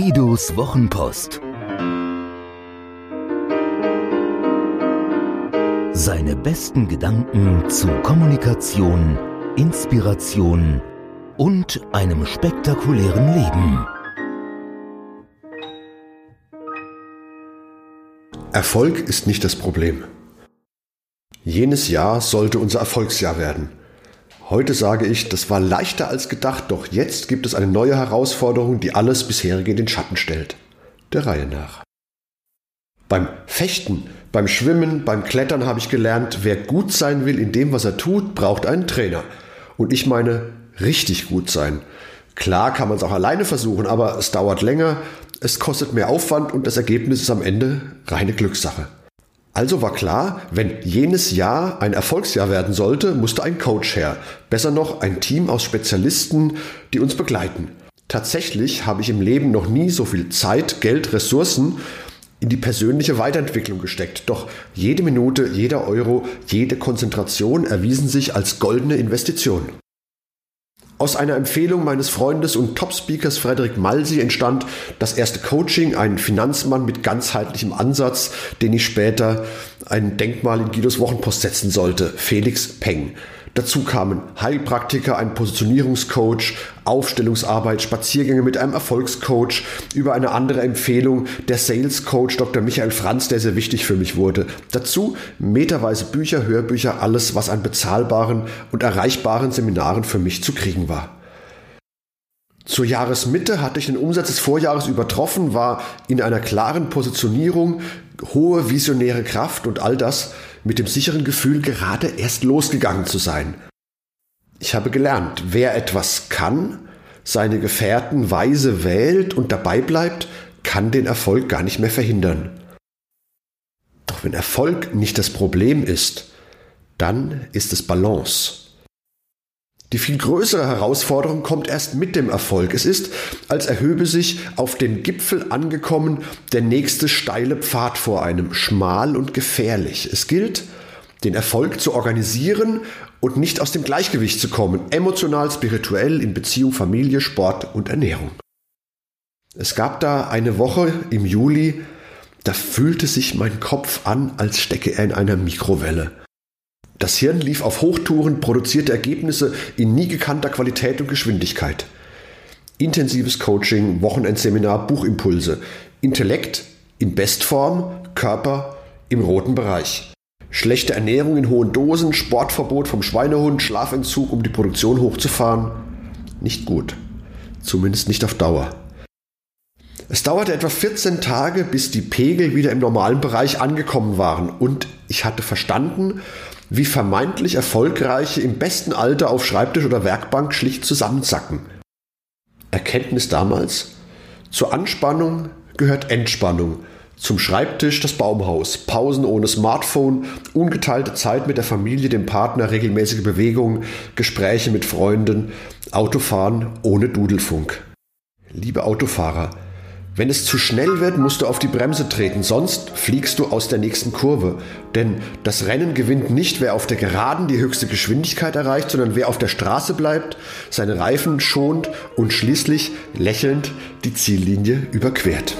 Guidos Wochenpost. Seine besten Gedanken zu Kommunikation, Inspiration und einem spektakulären Leben. Erfolg ist nicht das Problem. Jenes Jahr sollte unser Erfolgsjahr werden. Heute sage ich, das war leichter als gedacht, doch jetzt gibt es eine neue Herausforderung, die alles bisherige in den Schatten stellt. Der Reihe nach. Beim Fechten, beim Schwimmen, beim Klettern habe ich gelernt, wer gut sein will in dem, was er tut, braucht einen Trainer. Und ich meine, richtig gut sein. Klar kann man es auch alleine versuchen, aber es dauert länger, es kostet mehr Aufwand und das Ergebnis ist am Ende reine Glückssache. Also war klar, wenn jenes Jahr ein Erfolgsjahr werden sollte, musste ein Coach her. Besser noch ein Team aus Spezialisten, die uns begleiten. Tatsächlich habe ich im Leben noch nie so viel Zeit, Geld, Ressourcen in die persönliche Weiterentwicklung gesteckt. Doch jede Minute, jeder Euro, jede Konzentration erwiesen sich als goldene Investition. Aus einer Empfehlung meines Freundes und Top-Speakers Frederik Malsi entstand das erste Coaching, ein Finanzmann mit ganzheitlichem Ansatz, den ich später ein Denkmal in Guidos Wochenpost setzen sollte, Felix Peng. Dazu kamen Heilpraktiker, ein Positionierungscoach, Aufstellungsarbeit, Spaziergänge mit einem Erfolgscoach, über eine andere Empfehlung der Sales Coach Dr. Michael Franz, der sehr wichtig für mich wurde. Dazu meterweise Bücher, Hörbücher, alles, was an bezahlbaren und erreichbaren Seminaren für mich zu kriegen war. Zur Jahresmitte hatte ich den Umsatz des Vorjahres übertroffen, war in einer klaren Positionierung, hohe visionäre Kraft und all das mit dem sicheren Gefühl, gerade erst losgegangen zu sein. Ich habe gelernt, wer etwas kann, seine Gefährten weise wählt und dabei bleibt, kann den Erfolg gar nicht mehr verhindern. Doch wenn Erfolg nicht das Problem ist, dann ist es Balance. Die viel größere Herausforderung kommt erst mit dem Erfolg. Es ist, als erhöbe sich auf dem Gipfel angekommen der nächste steile Pfad vor einem, schmal und gefährlich. Es gilt, den Erfolg zu organisieren und nicht aus dem Gleichgewicht zu kommen, emotional, spirituell, in Beziehung, Familie, Sport und Ernährung. Es gab da eine Woche im Juli, da fühlte sich mein Kopf an, als stecke er in einer Mikrowelle. Das Hirn lief auf Hochtouren, produzierte Ergebnisse in nie gekannter Qualität und Geschwindigkeit. Intensives Coaching, Wochenendseminar, Buchimpulse. Intellekt in Bestform, Körper im roten Bereich. Schlechte Ernährung in hohen Dosen, Sportverbot vom Schweinehund, Schlafentzug, um die Produktion hochzufahren. Nicht gut. Zumindest nicht auf Dauer. Es dauerte etwa 14 Tage, bis die Pegel wieder im normalen Bereich angekommen waren und ich hatte verstanden, wie vermeintlich Erfolgreiche im besten Alter auf Schreibtisch oder Werkbank schlicht zusammensacken. Erkenntnis damals? Zur Anspannung gehört Entspannung. Zum Schreibtisch das Baumhaus, Pausen ohne Smartphone, ungeteilte Zeit mit der Familie, dem Partner, regelmäßige Bewegung, Gespräche mit Freunden, Autofahren ohne Dudelfunk. Liebe Autofahrer, wenn es zu schnell wird, musst du auf die Bremse treten, sonst fliegst du aus der nächsten Kurve. Denn das Rennen gewinnt nicht, wer auf der Geraden die höchste Geschwindigkeit erreicht, sondern wer auf der Straße bleibt, seine Reifen schont und schließlich lächelnd die Ziellinie überquert.